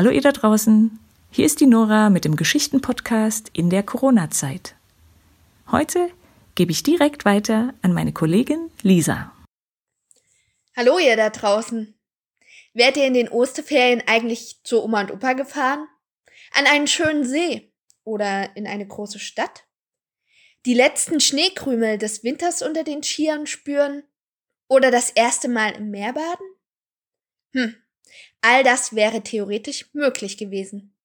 Hallo ihr da draußen. Hier ist die Nora mit dem Geschichtenpodcast in der Corona-Zeit. Heute gebe ich direkt weiter an meine Kollegin Lisa. Hallo ihr da draußen. Wärt ihr in den Osterferien eigentlich zu Oma und Opa gefahren? An einen schönen See oder in eine große Stadt? Die letzten Schneekrümel des Winters unter den Skiern spüren? Oder das erste Mal im Meer baden? Hm, all das wäre theoretisch möglich gewesen.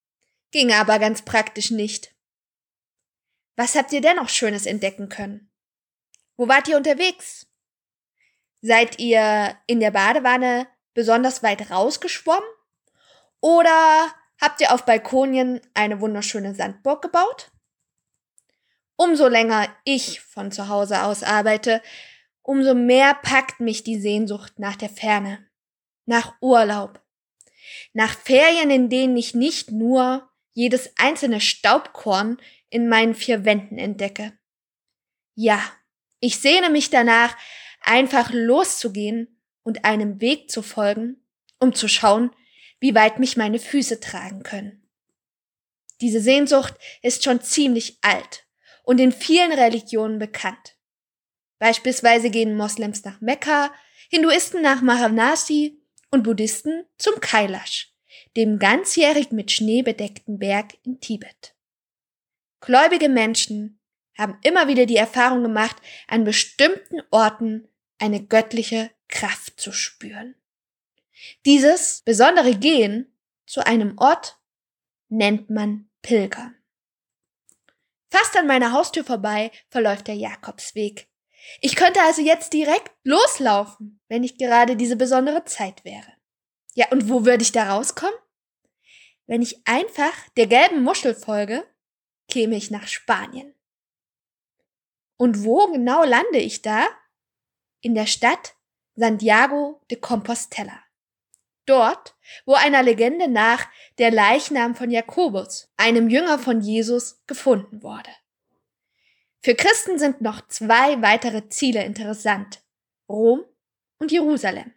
Ging aber ganz praktisch nicht. Was habt ihr dennoch Schönes entdecken können? Wo wart ihr unterwegs? Seid ihr in der Badewanne besonders weit rausgeschwommen? Oder habt ihr auf Balkonien eine wunderschöne Sandburg gebaut? Umso länger ich von zu Hause aus arbeite, umso mehr packt mich die Sehnsucht nach der Ferne, nach Urlaub, nach Ferien, in denen ich nicht nur jedes einzelne Staubkorn in meinen vier Wänden entdecke. Ja, ich sehne mich danach, einfach loszugehen und einem Weg zu folgen, um zu schauen, wie weit mich meine Füße tragen können. Diese Sehnsucht ist schon ziemlich alt und in vielen Religionen bekannt. Beispielsweise gehen Moslems nach Mekka, Hinduisten nach Mahanasi und Buddhisten zum Kailash, dem ganzjährig mit Schnee bedeckten Berg in Tibet. Gläubige Menschen haben immer wieder die Erfahrung gemacht, an bestimmten Orten eine göttliche Kraft zu spüren. Dieses besondere Gehen zu einem Ort nennt man Pilgern. Fast an meiner Haustür vorbei verläuft der Jakobsweg. Ich könnte also jetzt direkt loslaufen, wenn nicht gerade diese besondere Zeit wäre. Ja, und wo würde ich da rauskommen? Wenn ich einfach der gelben Muschel folge, käme ich nach Spanien. Und wo genau lande ich da? In der Stadt Santiago de Compostela. Dort, wo einer Legende nach der Leichnam von Jakobus, einem Jünger von Jesus, gefunden wurde. Für Christen sind noch zwei weitere Ziele interessant. Rom und Jerusalem.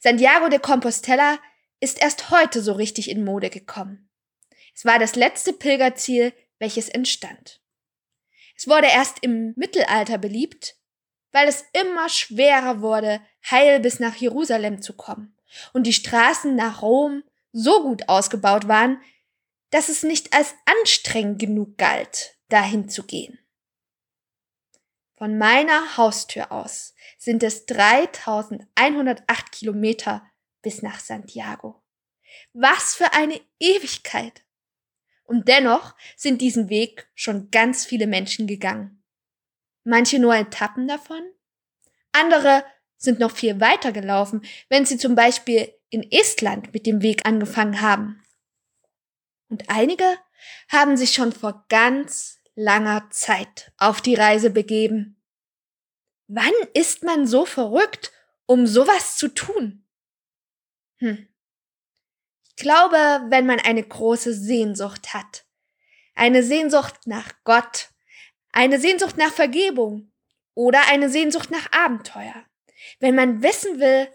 Santiago de Compostela ist erst heute so richtig in Mode gekommen. Es war das letzte Pilgerziel, welches entstand. Es wurde erst im Mittelalter beliebt, weil es immer schwerer wurde, heil bis nach Jerusalem zu kommen und die Straßen nach Rom so gut ausgebaut waren, dass es nicht als anstrengend genug galt, dahin zu gehen. Von meiner Haustür aus sind es 3108 Kilometer bis nach Santiago. Was für eine Ewigkeit! Und dennoch sind diesen Weg schon ganz viele Menschen gegangen. Manche nur Etappen davon, andere sind noch viel weiter gelaufen, wenn sie zum Beispiel in Estland mit dem Weg angefangen haben. Und einige haben sich schon vor ganz langer Zeit auf die Reise begeben. Wann ist man so verrückt, um sowas zu tun? Hm. Ich glaube, wenn man eine große Sehnsucht hat. Eine Sehnsucht nach Gott, eine Sehnsucht nach Vergebung oder eine Sehnsucht nach Abenteuer wenn man wissen will,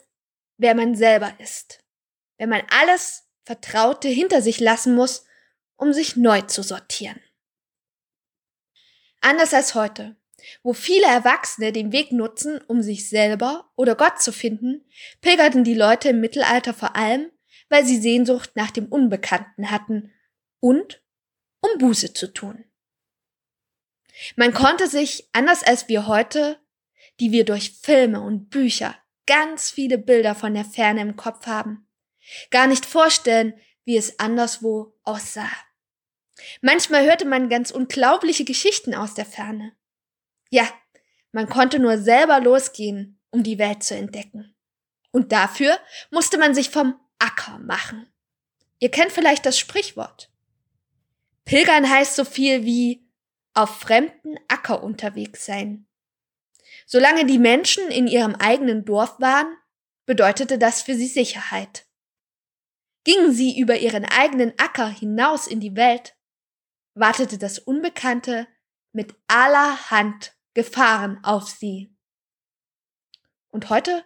wer man selber ist, wenn man alles Vertraute hinter sich lassen muss, um sich neu zu sortieren. Anders als heute, wo viele Erwachsene den Weg nutzen, um sich selber oder Gott zu finden, pilgerten die Leute im Mittelalter vor allem, weil sie Sehnsucht nach dem Unbekannten hatten und um Buße zu tun. Man konnte sich, anders als wir heute, die wir durch Filme und Bücher ganz viele Bilder von der Ferne im Kopf haben. Gar nicht vorstellen, wie es anderswo aussah. Manchmal hörte man ganz unglaubliche Geschichten aus der Ferne. Ja, man konnte nur selber losgehen, um die Welt zu entdecken. Und dafür musste man sich vom Acker machen. Ihr kennt vielleicht das Sprichwort. Pilgern heißt so viel wie auf fremden Acker unterwegs sein. Solange die Menschen in ihrem eigenen Dorf waren, bedeutete das für sie Sicherheit. Gingen sie über ihren eigenen Acker hinaus in die Welt, wartete das Unbekannte mit allerhand Gefahren auf sie. Und heute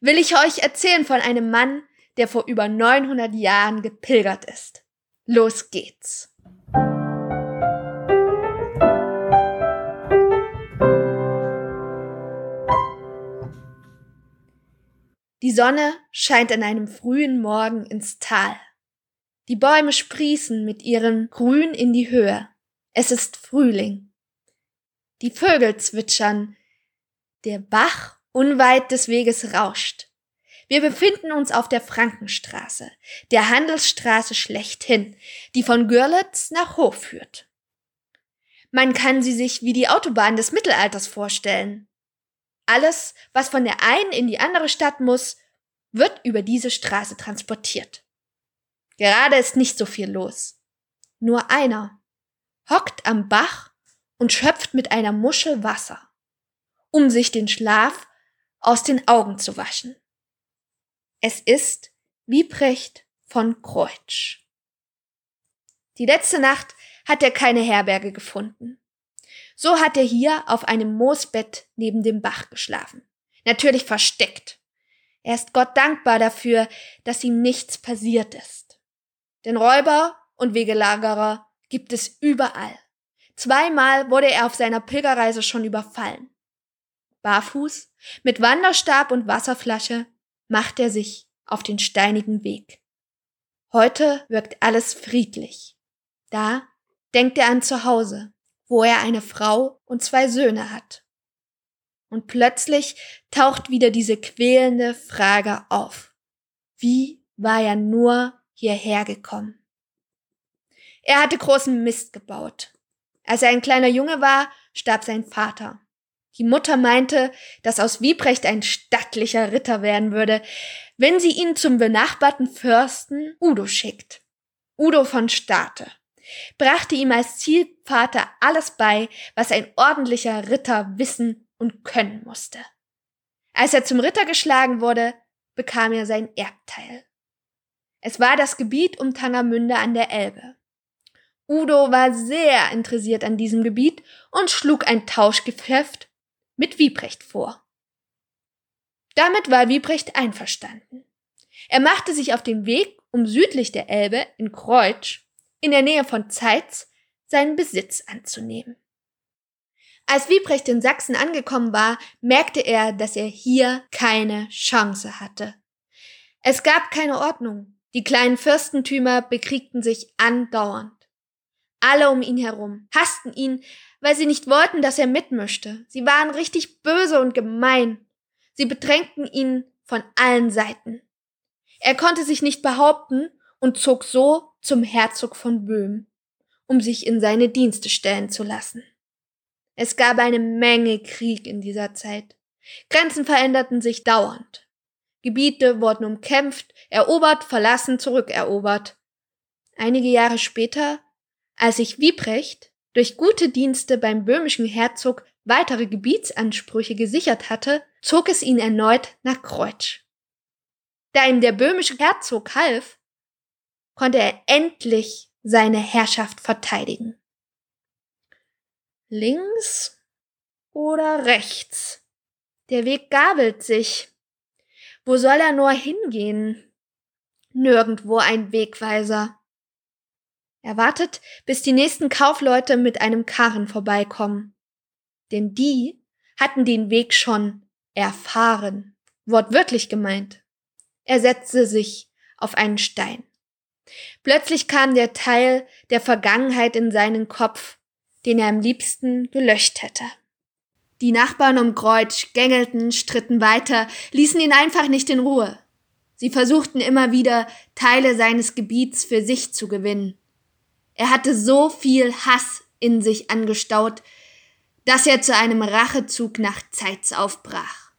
will ich euch erzählen von einem Mann, der vor über 900 Jahren gepilgert ist. Los geht's! Die Sonne scheint an einem frühen Morgen ins Tal. Die Bäume sprießen mit ihrem Grün in die Höhe. Es ist Frühling. Die Vögel zwitschern. Der Bach unweit des Weges rauscht. Wir befinden uns auf der Frankenstraße, der Handelsstraße schlechthin, die von Görlitz nach Hof führt. Man kann sie sich wie die Autobahn des Mittelalters vorstellen. Alles, was von der einen in die andere Stadt muss, wird über diese Straße transportiert. Gerade ist nicht so viel los. Nur einer hockt am Bach und schöpft mit einer Muschel Wasser, um sich den Schlaf aus den Augen zu waschen. Es ist Wiebrecht von Kreutsch. Die letzte Nacht hat er keine Herberge gefunden. So hat er hier auf einem Moosbett neben dem Bach geschlafen. Natürlich versteckt. Er ist Gott dankbar dafür, dass ihm nichts passiert ist. Denn Räuber und Wegelagerer gibt es überall. Zweimal wurde er auf seiner Pilgerreise schon überfallen. Barfuß, mit Wanderstab und Wasserflasche macht er sich auf den steinigen Weg. Heute wirkt alles friedlich. Da denkt er an zu Hause, wo er eine Frau und zwei Söhne hat. Und plötzlich taucht wieder diese quälende Frage auf. Wie war er nur hierher gekommen? Er hatte großen Mist gebaut. Als er ein kleiner Junge war, starb sein Vater. Die Mutter meinte, dass aus Wiebrecht ein stattlicher Ritter werden würde, wenn sie ihn zum benachbarten Fürsten Udo schickt. Udo von State brachte ihm als Zielvater alles bei, was ein ordentlicher Ritter wissen und können musste. Als er zum Ritter geschlagen wurde, bekam er sein Erbteil. Es war das Gebiet um Tangermünde an der Elbe. Udo war sehr interessiert an diesem Gebiet und schlug ein Tauschgeschäft mit Wiebrecht vor. Damit war Wiebrecht einverstanden. Er machte sich auf den Weg, um südlich der Elbe in Kreutsch in der Nähe von Zeitz seinen Besitz anzunehmen. Als Wiebrecht in Sachsen angekommen war, merkte er, dass er hier keine Chance hatte. Es gab keine Ordnung. Die kleinen Fürstentümer bekriegten sich andauernd. Alle um ihn herum hassten ihn, weil sie nicht wollten, dass er mitmischte. Sie waren richtig böse und gemein. Sie bedrängten ihn von allen Seiten. Er konnte sich nicht behaupten und zog so zum Herzog von Böhm, um sich in seine Dienste stellen zu lassen. Es gab eine Menge Krieg in dieser Zeit. Grenzen veränderten sich dauernd. Gebiete wurden umkämpft, erobert, verlassen, zurückerobert. Einige Jahre später, als sich Wiebrecht durch gute Dienste beim böhmischen Herzog weitere Gebietsansprüche gesichert hatte, zog es ihn erneut nach Kreutsch. Da ihm der böhmische Herzog half, konnte er endlich seine Herrschaft verteidigen. Links oder rechts? Der Weg gabelt sich. Wo soll er nur hingehen? Nirgendwo ein Wegweiser. Er wartet, bis die nächsten Kaufleute mit einem Karren vorbeikommen. Denn die hatten den Weg schon erfahren. Wortwörtlich gemeint. Er setzte sich auf einen Stein. Plötzlich kam der Teil der Vergangenheit in seinen Kopf, den er am liebsten gelöscht hätte. Die Nachbarn um Kreutsch gängelten, stritten weiter, ließen ihn einfach nicht in Ruhe. Sie versuchten immer wieder, Teile seines Gebiets für sich zu gewinnen. Er hatte so viel Hass in sich angestaut, dass er zu einem Rachezug nach Zeitz aufbrach.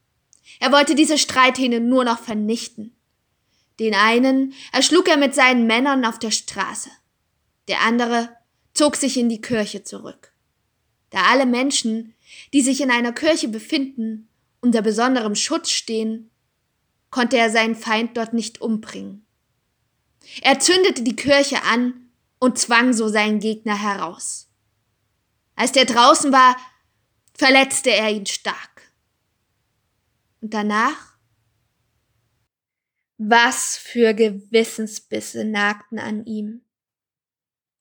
Er wollte diese Streithähne nur noch vernichten. Den einen erschlug er mit seinen Männern auf der Straße. Der andere zog sich in die Kirche zurück. Da alle Menschen, die sich in einer Kirche befinden, unter besonderem Schutz stehen, konnte er seinen Feind dort nicht umbringen. Er zündete die Kirche an und zwang so seinen Gegner heraus. Als der draußen war, verletzte er ihn stark. Und danach Was für Gewissensbisse nagten an ihm.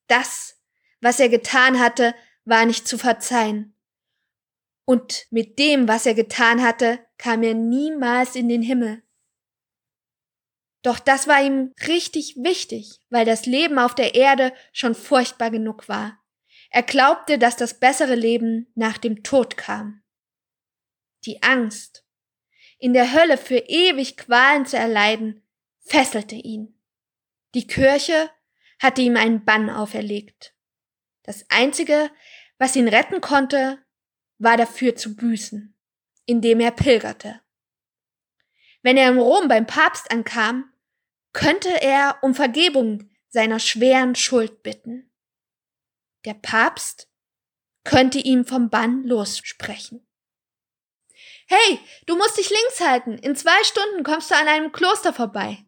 Das, was er getan hatte, war nicht zu verzeihen. Und mit dem, was er getan hatte, kam er niemals in den Himmel. Doch das war ihm richtig wichtig, weil das Leben auf der Erde schon furchtbar genug war. Er glaubte, dass das bessere Leben nach dem Tod kam. Die Angst, in der Hölle für ewig Qualen zu erleiden, fesselte ihn. Die Kirche hatte ihm einen Bann auferlegt. Das Einzige, was ihn retten konnte, war dafür zu büßen, indem er pilgerte. Wenn er in Rom beim Papst ankam, könnte er um Vergebung seiner schweren Schuld bitten. Der Papst könnte ihm vom Bann lossprechen. Hey, du musst dich links halten. In zwei Stunden kommst du an einem Kloster vorbei.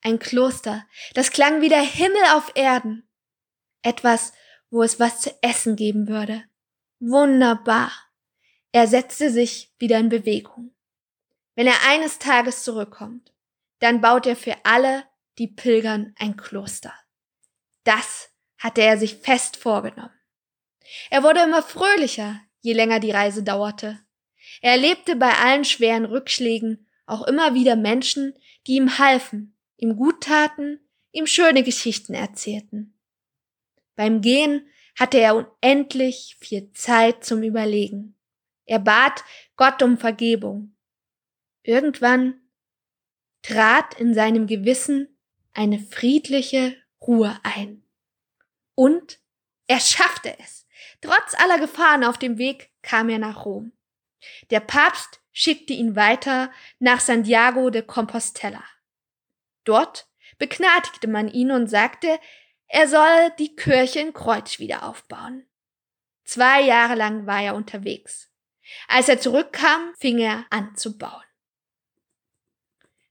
Ein Kloster, das klang wie der Himmel auf Erden. Etwas, wo es was zu essen geben würde. Wunderbar. Er setzte sich wieder in Bewegung. Wenn er eines Tages zurückkommt, dann baut er für alle, die pilgern, ein Kloster. Das hatte er sich fest vorgenommen. Er wurde immer fröhlicher, je länger die Reise dauerte. Er erlebte bei allen schweren Rückschlägen auch immer wieder Menschen, die ihm halfen, ihm gut taten, ihm schöne Geschichten erzählten. Beim Gehen hatte er unendlich viel Zeit zum Überlegen. Er bat Gott um Vergebung. Irgendwann trat in seinem Gewissen eine friedliche Ruhe ein. Und er schaffte es. Trotz aller Gefahren auf dem Weg kam er nach Rom. Der Papst schickte ihn weiter nach Santiago de Compostela. Dort begnadigte man ihn und sagte, er soll die Kirche in Kreuz wieder aufbauen. Zwei Jahre lang war er unterwegs. Als er zurückkam, fing er an zu bauen.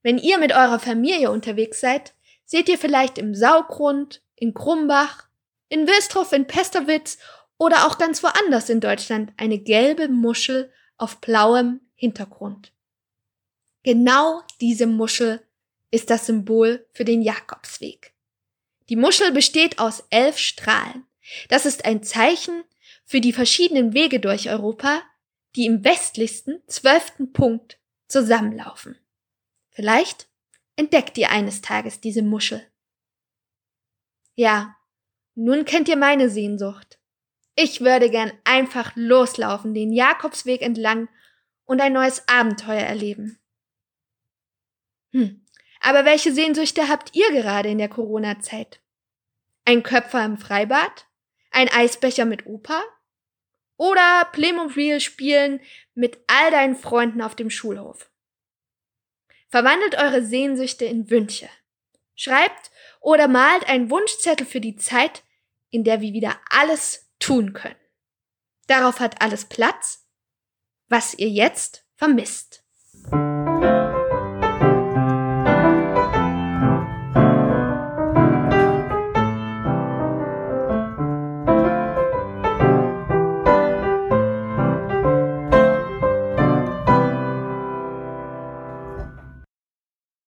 Wenn ihr mit eurer Familie unterwegs seid, seht ihr vielleicht im Saugrund, in Krumbach, in Wilstroff, in Pesterwitz oder auch ganz woanders in Deutschland eine gelbe Muschel auf blauem Hintergrund. Genau diese Muschel ist das Symbol für den Jakobsweg. Die Muschel besteht aus elf Strahlen. Das ist ein Zeichen für die verschiedenen Wege durch Europa, die im westlichsten zwölften Punkt zusammenlaufen. Vielleicht entdeckt ihr eines Tages diese Muschel. Ja, nun kennt ihr meine Sehnsucht. Ich würde gern einfach loslaufen, den Jakobsweg entlang und ein neues Abenteuer erleben. Hm, aber welche Sehnsüchte habt ihr gerade in der Corona-Zeit? Ein Köpfer im Freibad? Ein Eisbecher mit Opa? Oder Playmobil spielen mit all deinen Freunden auf dem Schulhof? Verwandelt eure Sehnsüchte in Wünsche. Schreibt oder malt einen Wunschzettel für die Zeit, in der wir wieder alles tun können. Darauf hat alles Platz, was ihr jetzt vermisst.